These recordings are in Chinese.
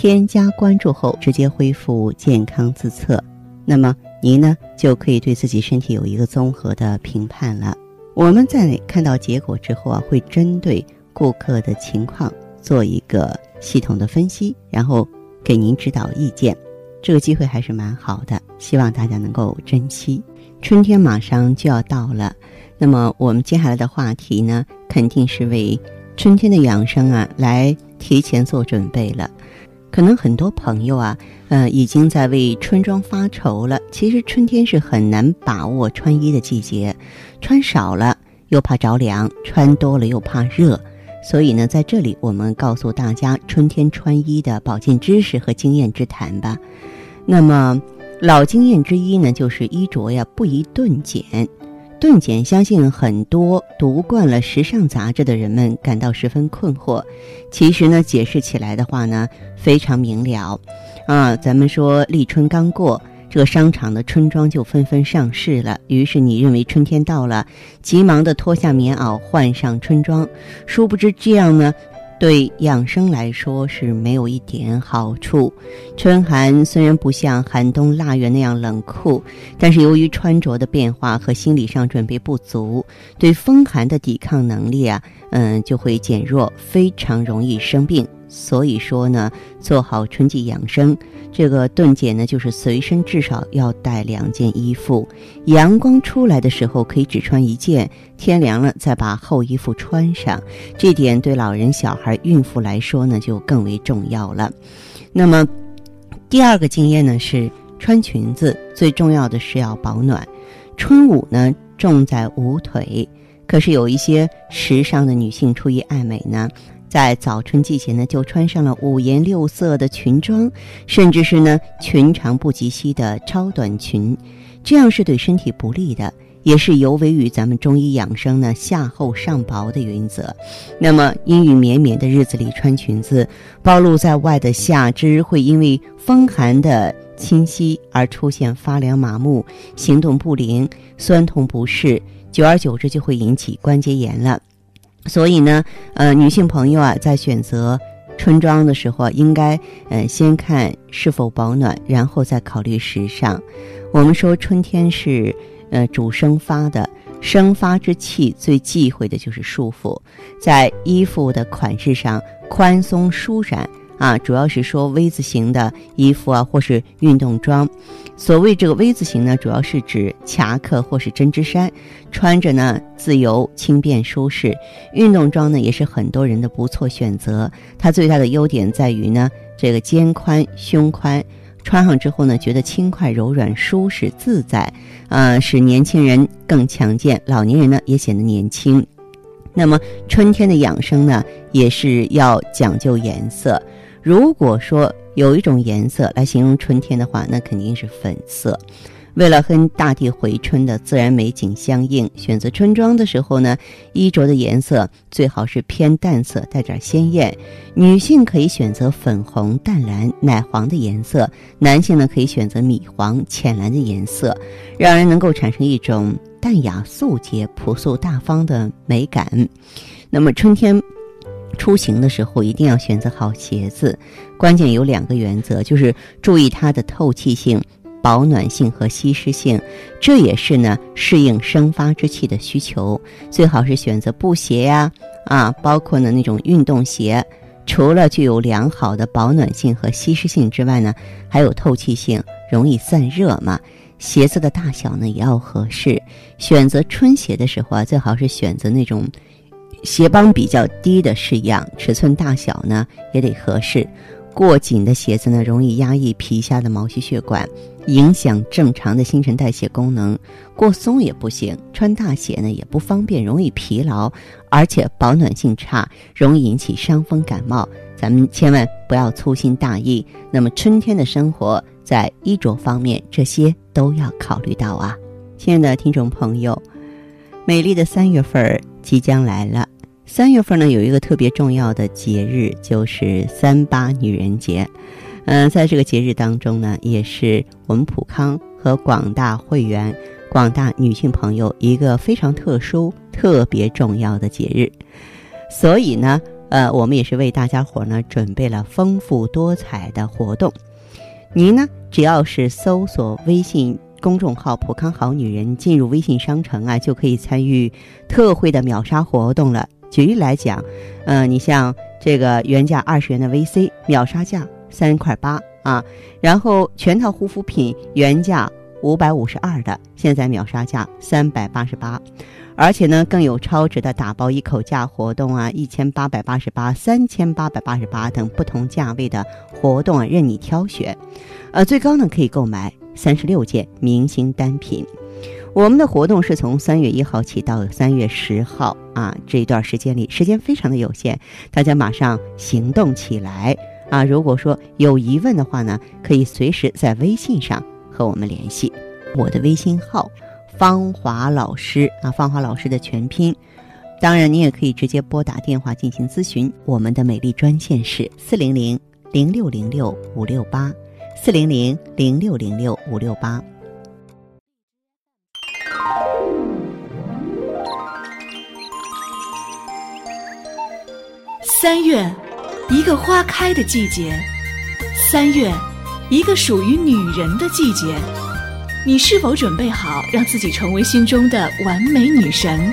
添加关注后，直接恢复健康自测，那么您呢就可以对自己身体有一个综合的评判了。我们在看到结果之后啊，会针对顾客的情况做一个系统的分析，然后给您指导意见。这个机会还是蛮好的，希望大家能够珍惜。春天马上就要到了，那么我们接下来的话题呢，肯定是为春天的养生啊来提前做准备了。可能很多朋友啊，呃，已经在为春装发愁了。其实春天是很难把握穿衣的季节，穿少了又怕着凉，穿多了又怕热。所以呢，在这里我们告诉大家春天穿衣的保健知识和经验之谈吧。那么老经验之一呢，就是衣着呀不宜顿减。顿减，相信很多读惯了时尚杂志的人们感到十分困惑。其实呢，解释起来的话呢，非常明了。啊，咱们说立春刚过，这个商场的春装就纷纷上市了。于是你认为春天到了，急忙的脱下棉袄换上春装，殊不知这样呢。对养生来说是没有一点好处。春寒虽然不像寒冬腊月那样冷酷，但是由于穿着的变化和心理上准备不足，对风寒的抵抗能力啊，嗯，就会减弱，非常容易生病。所以说呢，做好春季养生，这个顿减呢，就是随身至少要带两件衣服。阳光出来的时候可以只穿一件，天凉了再把厚衣服穿上。这点对老人、小孩、孕妇来说呢，就更为重要了。那么，第二个经验呢是穿裙子最重要的是要保暖。春捂呢重在捂腿，可是有一些时尚的女性出于爱美呢。在早春季节呢，就穿上了五颜六色的裙装，甚至是呢裙长不及膝的超短裙，这样是对身体不利的，也是有违于咱们中医养生呢夏厚上薄的原则。那么阴雨绵绵的日子里穿裙子，暴露在外的下肢会因为风寒的侵袭而出现发凉麻木、行动不灵、酸痛不适，久而久之就会引起关节炎了。所以呢，呃，女性朋友啊，在选择春装的时候，应该呃先看是否保暖，然后再考虑时尚。我们说春天是呃主生发的，生发之气最忌讳的就是束缚，在衣服的款式上宽松舒展。啊，主要是说 V 字形的衣服啊，或是运动装。所谓这个 V 字形呢，主要是指夹克或是针织衫，穿着呢自由、轻便、舒适。运动装呢，也是很多人的不错选择。它最大的优点在于呢，这个肩宽、胸宽，穿上之后呢，觉得轻快、柔软、舒适、自在，啊，使年轻人更强健，老年人呢也显得年轻。那么春天的养生呢，也是要讲究颜色。如果说有一种颜色来形容春天的话，那肯定是粉色。为了和大地回春的自然美景相应，选择春装的时候呢，衣着的颜色最好是偏淡色，带点鲜艳。女性可以选择粉红、淡蓝、奶黄的颜色，男性呢可以选择米黄、浅蓝的颜色，让人能够产生一种淡雅、素洁、朴素大方的美感。那么春天。出行的时候一定要选择好鞋子，关键有两个原则，就是注意它的透气性、保暖性和吸湿性，这也是呢适应生发之气的需求。最好是选择布鞋呀，啊，包括呢那种运动鞋，除了具有良好的保暖性和吸湿性之外呢，还有透气性，容易散热嘛。鞋子的大小呢也要合适，选择春鞋的时候啊，最好是选择那种。鞋帮比较低的式样，尺寸大小呢也得合适。过紧的鞋子呢，容易压抑皮下的毛细血管，影响正常的新陈代谢功能，过松也不行，穿大鞋呢也不方便，容易疲劳，而且保暖性差，容易引起伤风感冒。咱们千万不要粗心大意。那么春天的生活，在衣着方面，这些都要考虑到啊。亲爱的听众朋友，美丽的三月份即将来了。三月份呢，有一个特别重要的节日，就是三八女人节。嗯，在这个节日当中呢，也是我们普康和广大会员、广大女性朋友一个非常特殊、特别重要的节日。所以呢，呃，我们也是为大家伙呢准备了丰富多彩的活动。您呢，只要是搜索微信公众号“普康好女人”，进入微信商城啊，就可以参与特惠的秒杀活动了。举例来讲，嗯，你像这个原价二十元的 VC 秒杀价三块八啊，然后全套护肤品原价五百五十二的，现在秒杀价三百八十八，而且呢更有超值的打包一口价活动啊，一千八百八十八、三千八百八十八等不同价位的活动啊，任你挑选，呃，最高呢可以购买三十六件明星单品。我们的活动是从三月一号起到三月十号啊，这一段时间里，时间非常的有限，大家马上行动起来啊！如果说有疑问的话呢，可以随时在微信上和我们联系，我的微信号芳华老师啊，芳华老师的全拼。当然，你也可以直接拨打电话进行咨询，我们的美丽专线是四零零零六零六五六八，四零零零六零六五六八。三月，一个花开的季节；三月，一个属于女人的季节。你是否准备好让自己成为心中的完美女神？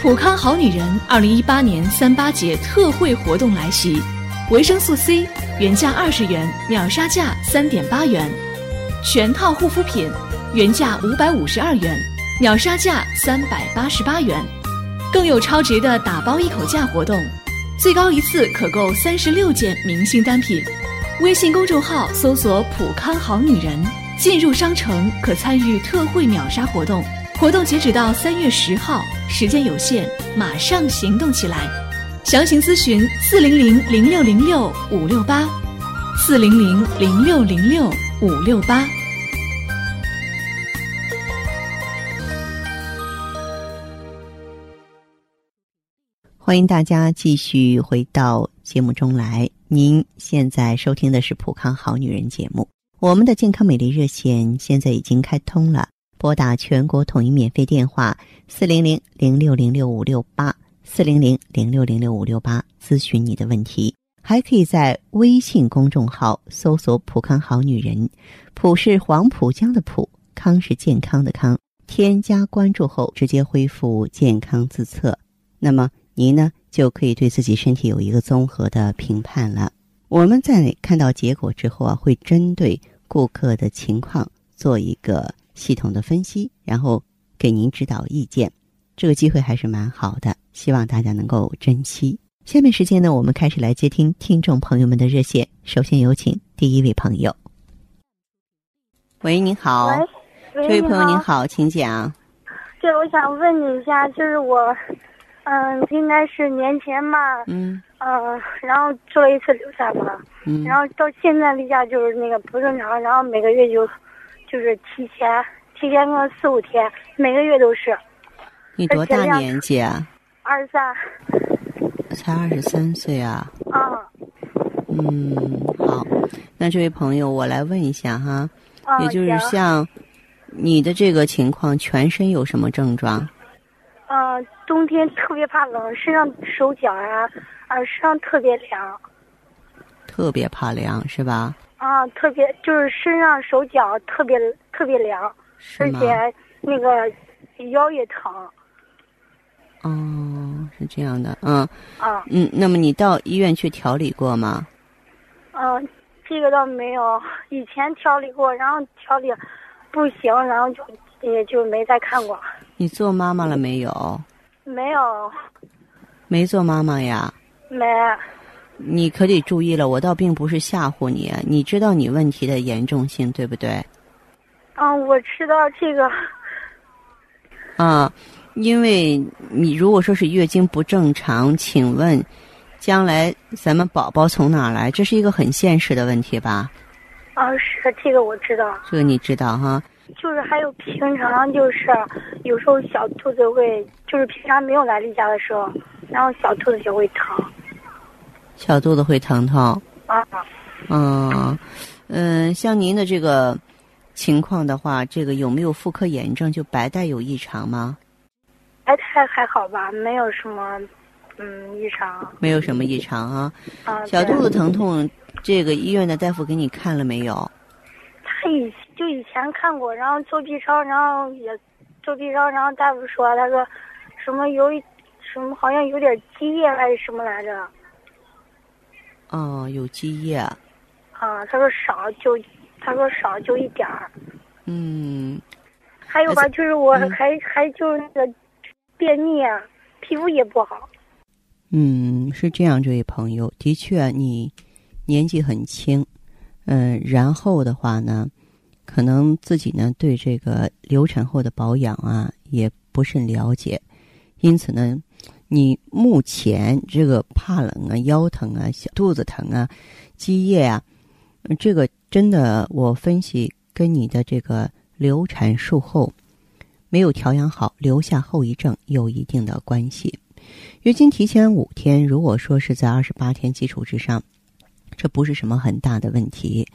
普康好女人二零一八年三八节特惠活动来袭，维生素 C 原价二十元，秒杀价三点八元；全套护肤品原价五百五十二元，秒杀价三百八十八元，更有超值的打包一口价活动。最高一次可购三十六件明星单品，微信公众号搜索“普康好女人”，进入商城可参与特惠秒杀活动。活动截止到三月十号，时间有限，马上行动起来！详情咨询四零零零六零六五六八，四零零零六零六五六八。欢迎大家继续回到节目中来。您现在收听的是《普康好女人》节目。我们的健康美丽热线现在已经开通了，拨打全国统一免费电话四零零零六零六五六八四零零零六零六五六八咨询你的问题。还可以在微信公众号搜索“普康好女人”，普是黄浦江的浦，康是健康的康。添加关注后，直接恢复健康自测。那么。您呢就可以对自己身体有一个综合的评判了。我们在看到结果之后啊，会针对顾客的情况做一个系统的分析，然后给您指导意见。这个机会还是蛮好的，希望大家能够珍惜。下面时间呢，我们开始来接听听众朋友们的热线。首先有请第一位朋友。喂，您好。喂，这位朋友您好，请讲。对，我想问你一下，就是我。嗯，应该是年前吧。嗯。呃，然后做了一次流产嘛。嗯。然后到现在例假就是那个不正常，然后每个月就，就是提前提前个四五天，每个月都是。你多大年纪啊？二十三。才二十三岁啊。啊。嗯，好，那这位朋友，我来问一下哈，也就是像你的这个情况，全身有什么症状？嗯，冬天特别怕冷，身上手脚啊，啊，身上特别凉。特别怕凉是吧？啊，特别就是身上手脚特别特别凉，而且那个腰也疼。哦，是这样的，嗯。啊。嗯，那么你到医院去调理过吗？嗯，这个倒没有，以前调理过，然后调理不行，然后就也就没再看过。你做妈妈了没有？没有。没做妈妈呀？没。你可得注意了，我倒并不是吓唬你，你知道你问题的严重性，对不对？嗯，我知道这个。啊，因为你如果说是月经不正常，请问，将来咱们宝宝从哪来？这是一个很现实的问题吧？啊，是这个我知道。这个你知道哈？就是还有平常就是有时候小兔子会，就是平常没有来例假的时候，然后小兔子就会疼。小肚子会疼痛。啊。嗯，嗯，像您的这个。情况的话，这个有没有妇科炎症？就白带有异常吗？白带还好吧，没有什么，嗯，异常。没有什么异常啊。啊。小肚子疼痛，这个医院的大夫给你看了没有？他以就以前看过，然后做 B 超，然后也做 B 超，然后大夫说，他说什么有什么好像有点积液还是什么来着？哦，有积液。啊，他说少就。他说少就一点儿，嗯，还有吧，就是我还还就是那个便秘啊，皮肤也不好。嗯，是这样，这位朋友，的确你年纪很轻，嗯，然后的话呢，可能自己呢对这个流产后的保养啊也不甚了解，因此呢，你目前这个怕冷啊、腰疼啊、小肚子疼啊、积液啊，这个。真的，我分析跟你的这个流产术后没有调养好，留下后遗症有一定的关系。月经提前五天，如果说是在二十八天基础之上，这不是什么很大的问题。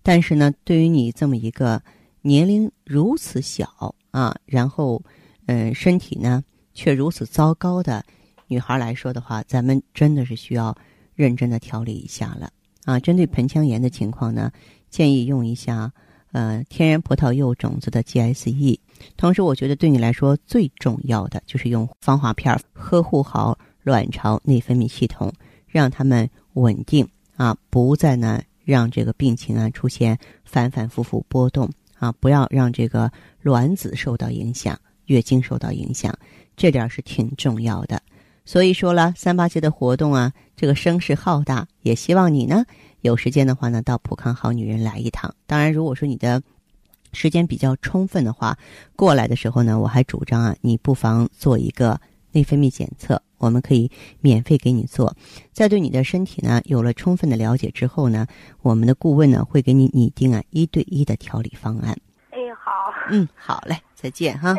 但是呢，对于你这么一个年龄如此小啊，然后嗯，身体呢却如此糟糕的女孩来说的话，咱们真的是需要认真的调理一下了啊。针对盆腔炎的情况呢。建议用一下，呃，天然葡萄柚种子的 GSE。同时，我觉得对你来说最重要的就是用芳华片呵护好卵巢内分泌系统，让它们稳定啊，不再呢让这个病情啊出现反反复复波动啊，不要让这个卵子受到影响，月经受到影响，这点是挺重要的。所以说了，三八节的活动啊，这个声势浩大，也希望你呢。有时间的话呢，到普康好女人来一趟。当然，如果说你的时间比较充分的话，过来的时候呢，我还主张啊，你不妨做一个内分泌检测，我们可以免费给你做。在对你的身体呢有了充分的了解之后呢，我们的顾问呢会给你拟定啊一对一的调理方案。哎，好。嗯，好嘞，再见哈。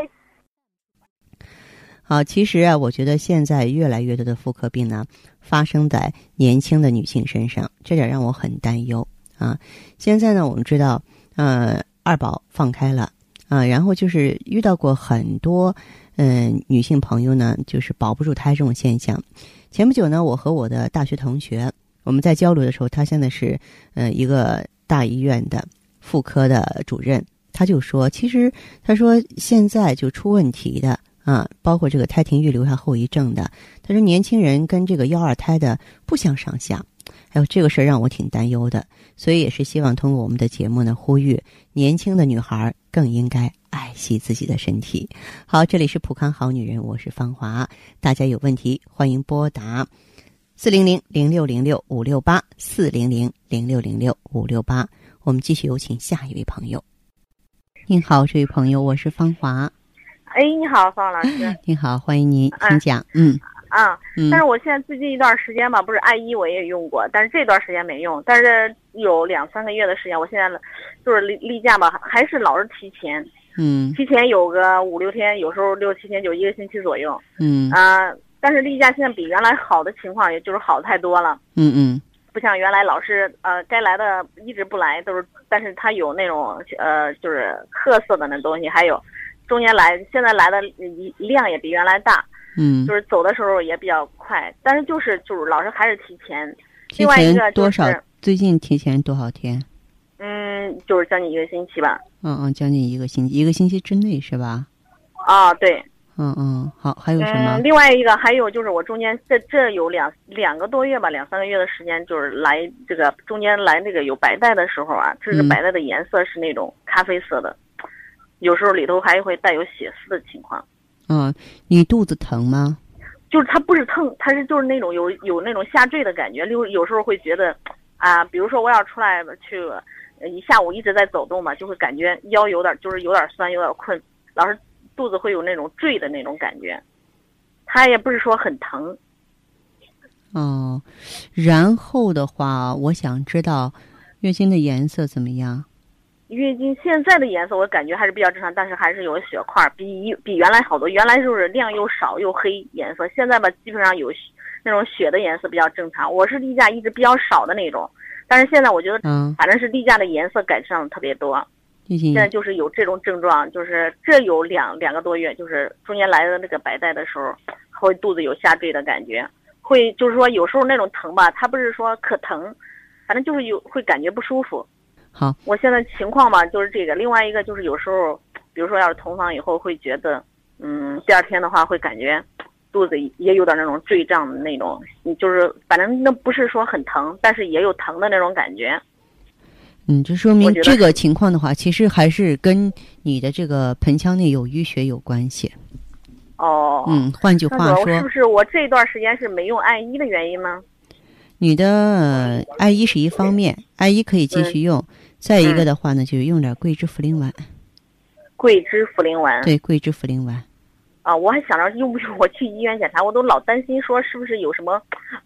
好，其实啊，我觉得现在越来越多的妇科病呢，发生在年轻的女性身上，这点让我很担忧啊。现在呢，我们知道，呃，二宝放开了啊，然后就是遇到过很多嗯女性朋友呢，就是保不住胎这种现象。前不久呢，我和我的大学同学我们在交流的时候，他现在是呃一个大医院的妇科的主任，他就说，其实他说现在就出问题的。啊，包括这个胎停育留下后遗症的，他说年轻人跟这个幺二胎的不相上下，还有这个事儿让我挺担忧的，所以也是希望通过我们的节目呢，呼吁年轻的女孩更应该爱惜自己的身体。好，这里是普康好女人，我是芳华，大家有问题欢迎拨打四零零零六零六五六八四零零零六零六五六八，我们继续有请下一位朋友。您好，这位朋友，我是芳华。哎，你好，方老师。你好，欢迎您，请讲。嗯啊，但是我现在最近一段时间吧，不是艾依我也用过，但是这段时间没用。但是有两三个月的时间，我现在就是例例假吧，还是老是提前。嗯。提前有个五六天，有时候六七天，就一个星期左右。嗯。啊，但是例假现在比原来好的情况，也就是好太多了。嗯嗯。不像原来老是呃该来的一直不来，都是，但是他有那种呃就是褐色的那东西，还有。中间来，现在来的量也比原来大，嗯，就是走的时候也比较快，但是就是就是老师还是提前，提前多少？最近提前多少天？嗯，就是将近一个星期吧。嗯嗯，将近一个星期，一个星期之内是吧？啊，对。嗯嗯，好，还有什么？另外一个还有就是我中间这这有两两个多月吧，两三个月的时间，就是来这个中间来那个有白带的时候啊，这个白带的颜色是那种咖啡色的。有时候里头还会带有血丝的情况。嗯，你肚子疼吗？就是它不是疼，它是就是那种有有那种下坠的感觉。有有时候会觉得，啊，比如说我要出来去一下午一直在走动嘛，就会感觉腰有点就是有点酸，有点困，老是肚子会有那种坠的那种感觉。它也不是说很疼。哦，然后的话，我想知道月经的颜色怎么样？月经现在的颜色我感觉还是比较正常，但是还是有血块，比比原来好多。原来就是量又少又黑颜色，现在吧基本上有那种血的颜色比较正常。我是例假一直比较少的那种，但是现在我觉得，嗯，反正是例假的颜色改善了特别多。现在就是有这种症状，就是这有两两个多月，就是中间来的那个白带的时候，会肚子有下坠的感觉。会就是说有时候那种疼吧，它不是说可疼，反正就是有会感觉不舒服。好，我现在情况吧就是这个，另外一个就是有时候，比如说要是同房以后会觉得，嗯，第二天的话会感觉肚子也有点那种坠胀的那种，就是反正那不是说很疼，但是也有疼的那种感觉。嗯，这说明这个情况的话，其实还是跟你的这个盆腔内有淤血有关系。哦，嗯，换句话说，是不是我这段时间是没用艾依的原因呢？你的艾依是一方面，艾依可以继续用。再一个的话呢，就用点桂枝茯苓丸。桂枝茯苓丸。对，桂枝茯苓丸。啊，我还想着用不用我去医院检查，我都老担心说是不是有什么，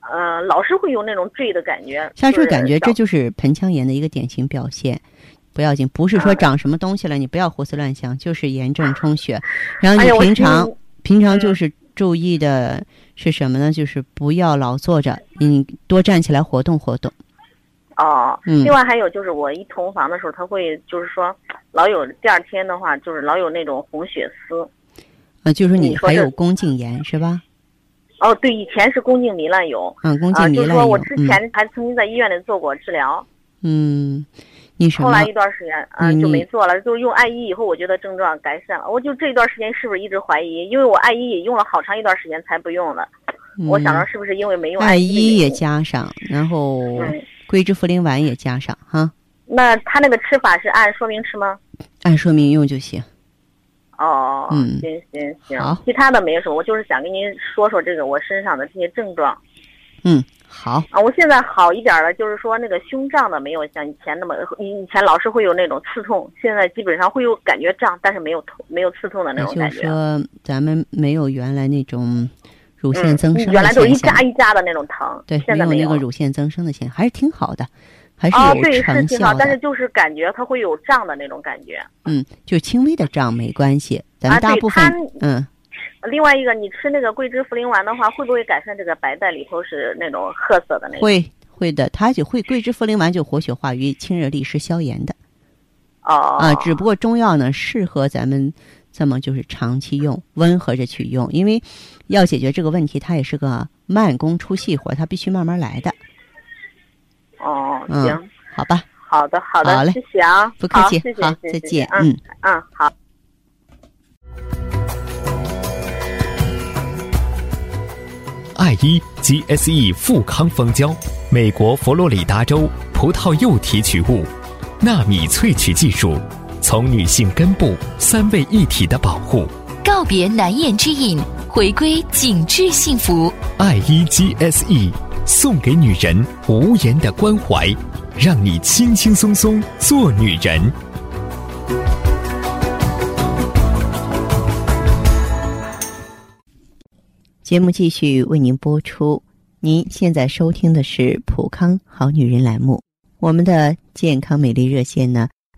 呃，老是会有那种坠的感觉。下坠感觉，这就是盆腔炎的一个典型表现。不要紧，不是说长什么东西了，你不要胡思乱想，就是炎症充血。然后你平常。平常就是注意的是什么呢？就是不要老坐着，你多站起来活动活动。哦，嗯。另外还有就是我一同房的时候，他会就是说老有第二天的话，就是老有那种红血丝。啊，就是你还有宫颈炎是吧？哦，对，以前是宫颈糜烂有。嗯，宫颈糜烂有。就是说我之前还曾经在医院里做过治疗。嗯。你后来一段时间，嗯，就没做了。就用艾依以后，我觉得症状改善了。我就这一段时间是不是一直怀疑？因为我艾依也用了好长一段时间才不用的。我想着是不是因为没用艾依也加上，然后桂枝茯苓丸也加上哈。那他那个吃法是按说明吃吗？按说明用就行。哦，嗯，行行行，其他的没有什么，我就是想跟您说说这个我身上的这些症状。嗯。好啊，我现在好一点了，就是说那个胸胀的没有像以前那么，以前老是会有那种刺痛，现在基本上会有感觉胀，但是没有痛，没有刺痛的那种感觉。就是说咱们没有原来那种乳腺增生，原来都一扎一扎的那种疼，对，现在没有那个乳腺增生的现象，还是挺好的，还是有成效的。是挺好，但是就是感觉它会有胀的那种感觉。嗯，就轻微的胀没关系，咱们大部分嗯。另外一个，你吃那个桂枝茯苓丸的话，会不会改善这个白带里头是那种褐色的那种？会会的，它就会桂枝茯苓丸就活血化瘀、清热利湿、消炎的。哦。啊，只不过中药呢，适合咱们这么就是长期用，温和着去用，因为要解决这个问题，它也是个慢工出细活，它必须慢慢来的。哦，行，好吧。好的，好的，好嘞，谢谢啊，不客气，好，再见，嗯嗯，好。爱伊 GSE 富康蜂胶，美国佛罗里达州葡萄柚提取物，纳米萃取技术，从女性根部三位一体的保护，告别难言之隐，回归紧致幸福。爱依 GSE 送给女人无言的关怀，让你轻轻松松做女人。节目继续为您播出。您现在收听的是《普康好女人》栏目。我们的健康美丽热线呢，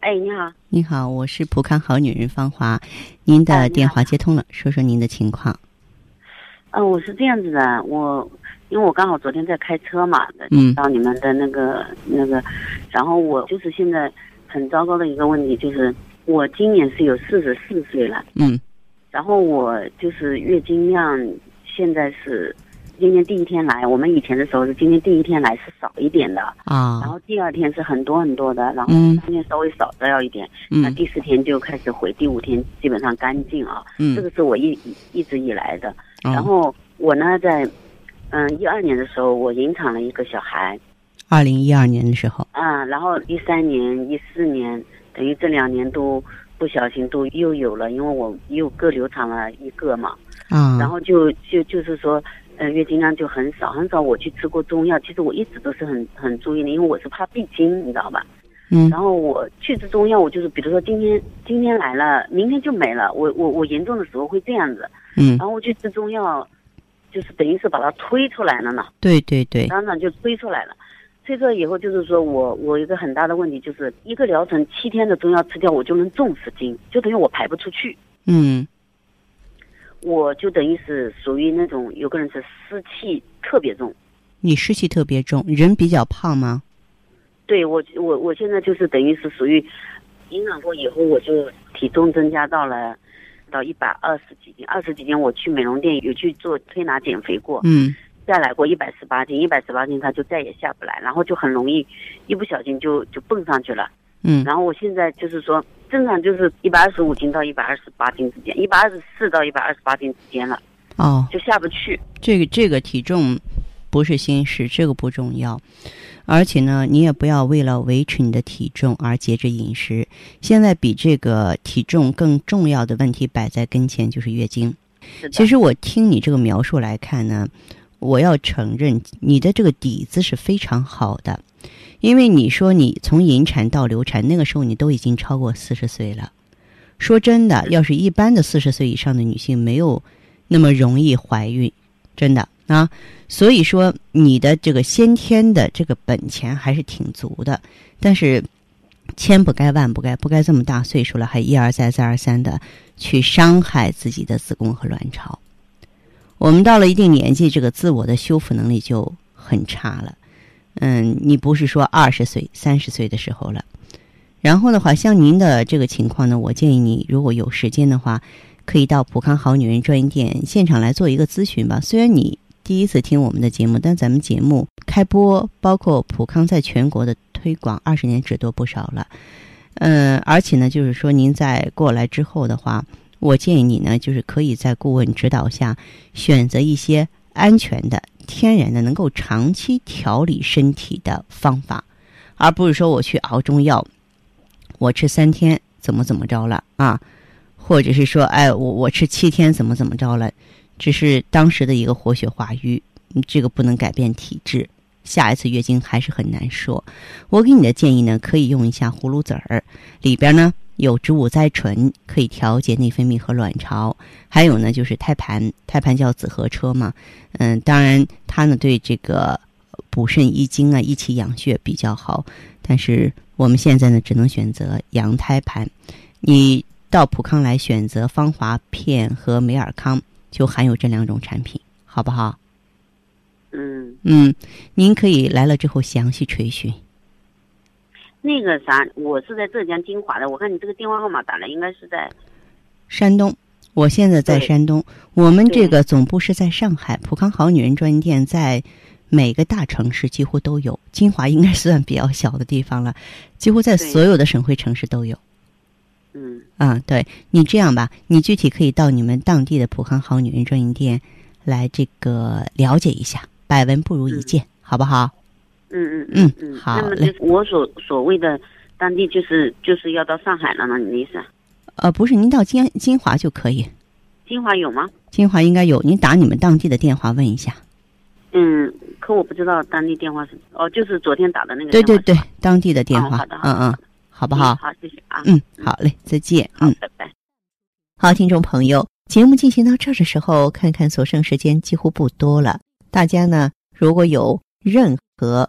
哎，你好，你好，我是普康好女人芳华。您的电话接通了，说说您的情况。嗯，我是这样子的，我因为我刚好昨天在开车嘛，嗯，到你们的那个那个，然后我就是现在很糟糕的一个问题，就是我今年是有四十四岁了，嗯，然后我就是月经量现在是。今天第一天来，我们以前的时候是今天第一天来是少一点的啊，然后第二天是很多很多的，然后第三天稍微少掉一点，那第四天就开始回，第五天基本上干净啊。嗯，这个是我一一直以来的。然后我呢，在嗯一二年的时候，我引产了一个小孩。二零一二年的时候。啊，然后一三年、一四年，等于这两年都不小心都又有了，因为我又各流产了一个嘛。啊。然后就就就是说。呃，月经量就很少，很少。我去吃过中药，其实我一直都是很很注意的，因为我是怕闭经，你知道吧？嗯。然后我去吃中药，我就是比如说今天今天来了，明天就没了。我我我严重的时候会这样子。嗯。然后我去吃中药，就是等于是把它推出来了呢。对对对。当场就推出来了，推出来以后就是说我我一个很大的问题就是一个疗程七天的中药吃掉，我就能重十斤，就等于我排不出去。嗯。我就等于是属于那种有个人是湿气特别重，你湿气特别重，人比较胖吗？对我，我我现在就是等于是属于，营养过以后我就体重增加到了到一百二十几斤，二十几斤我去美容店有去做推拿减肥过，嗯，下来过一百十八斤，一百十八斤他就再也下不来，然后就很容易一不小心就就蹦上去了，嗯，然后我现在就是说。正常就是一百二十五斤到一百二十八斤之间，一百二十四到一百二十八斤之间了。哦，就下不去。这个这个体重不是心事，这个不重要。而且呢，你也不要为了维持你的体重而节制饮食。现在比这个体重更重要的问题摆在跟前，就是月经。其实我听你这个描述来看呢，我要承认你的这个底子是非常好的。因为你说你从引产到流产，那个时候你都已经超过四十岁了。说真的，要是一般的四十岁以上的女性，没有那么容易怀孕，真的啊。所以说，你的这个先天的这个本钱还是挺足的。但是，千不该万不该，不该这么大岁数了，还一而再再而三的去伤害自己的子宫和卵巢。我们到了一定年纪，这个自我的修复能力就很差了。嗯，你不是说二十岁、三十岁的时候了。然后的话，像您的这个情况呢，我建议你如果有时间的话，可以到普康好女人专营店现场来做一个咨询吧。虽然你第一次听我们的节目，但咱们节目开播，包括普康在全国的推广，二十年只多不少了。嗯，而且呢，就是说您在过来之后的话，我建议你呢，就是可以在顾问指导下选择一些安全的。天然的能够长期调理身体的方法，而不是说我去熬中药，我吃三天怎么怎么着了啊？或者是说，哎，我我吃七天怎么怎么着了？只是当时的一个活血化瘀，这个不能改变体质，下一次月经还是很难说。我给你的建议呢，可以用一下葫芦籽儿，里边呢。有植物甾醇可以调节内分泌和卵巢，还有呢就是胎盘，胎盘叫紫河车嘛，嗯，当然它呢对这个补肾益精啊、益气养血比较好，但是我们现在呢只能选择羊胎盘，你到普康来选择芳华片和美尔康，就含有这两种产品，好不好？嗯。嗯，您可以来了之后详细垂询。那个啥，我是在浙江金华的。我看你这个电话号码打来，应该是在山东。我现在在山东，我们这个总部是在上海。普康好女人专营店在每个大城市几乎都有，金华应该算比较小的地方了，几乎在所有的省会城市都有。嗯啊，对你这样吧，你具体可以到你们当地的普康好女人专营店来这个了解一下，百闻不如一见，好不好？嗯嗯嗯嗯，好那么就是我所所谓的当地就是就是要到上海了呢？你的意思？呃，不是，您到金金华就可以。金华有吗？金华应该有，您打你们当地的电话问一下。嗯，可我不知道当地电话是哦，就是昨天打的那个。对对对，当地的电话。好的，嗯嗯，好不好？好，谢谢啊。嗯，好嘞，再见。嗯，拜拜。好，听众朋友，节目进行到这儿的时候，看看所剩时间几乎不多了。大家呢，如果有任何